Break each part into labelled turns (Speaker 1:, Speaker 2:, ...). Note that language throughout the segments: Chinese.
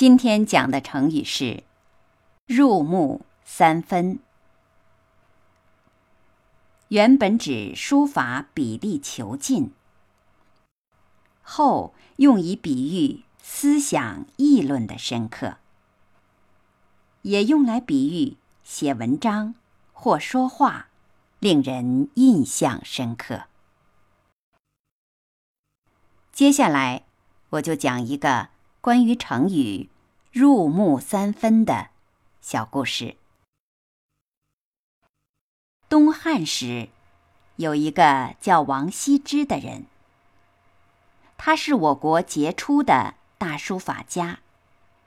Speaker 1: 今天讲的成语是“入木三分”，原本指书法笔力遒劲，后用以比喻思想议论的深刻。也用来比喻写文章或说话，令人印象深刻。接下来，我就讲一个关于成语“入木三分”的小故事。东汉时，有一个叫王羲之的人，他是我国杰出的大书法家，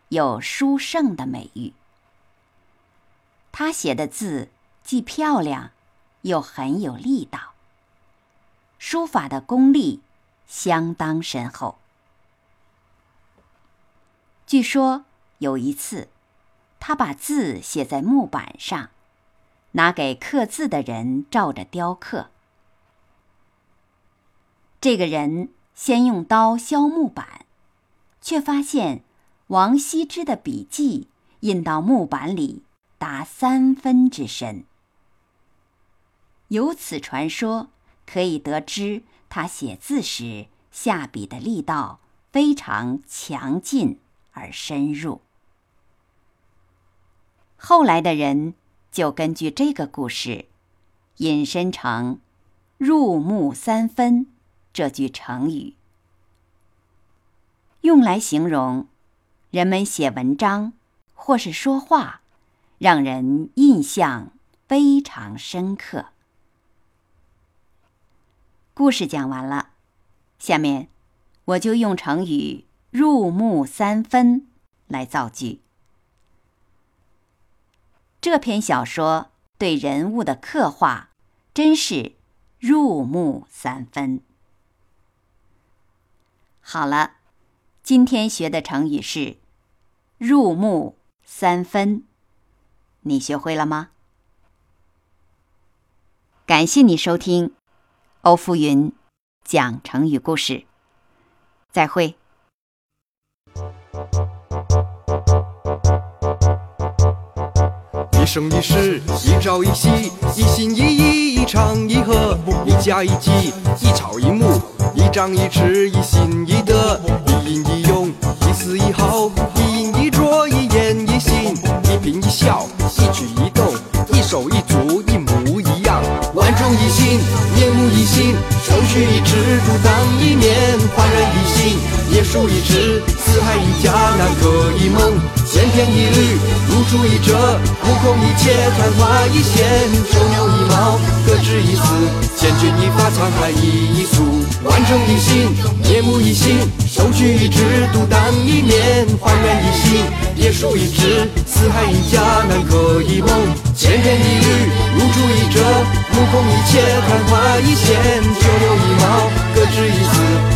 Speaker 1: 有书圣的美誉。他写的字既漂亮，又很有力道。书法的功力相当深厚。据说有一次，他把字写在木板上，拿给刻字的人照着雕刻。这个人先用刀削木板，却发现王羲之的笔迹印到木板里。达三分之深，由此传说可以得知，他写字时下笔的力道非常强劲而深入。后来的人就根据这个故事，引申成“入木三分”这句成语，用来形容人们写文章或是说话。让人印象非常深刻。故事讲完了，下面我就用成语“入木三分”来造句。这篇小说对人物的刻画真是入木三分。好了，今天学的成语是“入木三分”。你学会了吗？感谢你收听欧福云讲成语故事。再会。
Speaker 2: 一生一世，一朝一夕，一心一意，一唱一和，一家一计，一草一木，一张一弛，一心一德，一阴一用，一丝一毫，一饮一啄，一言一行，一颦一笑。一举一动，一手一足，一模一样，万众一心，面目一新，手取一指，独当一面，焕然一新，叶舒一枝，四海一家，南柯一梦，千篇一律，如出一辙，目空一切，昙花一现，九牛一毛，各执一词，千钧一发，沧海一粟，万众一心，面目一新，手取一指，独当一面，焕然一新，叶舒一枝，四海一家，南柯。一梦，千篇一律，如出一辙，目空一切，昙花一现，九牛一毛。各执一词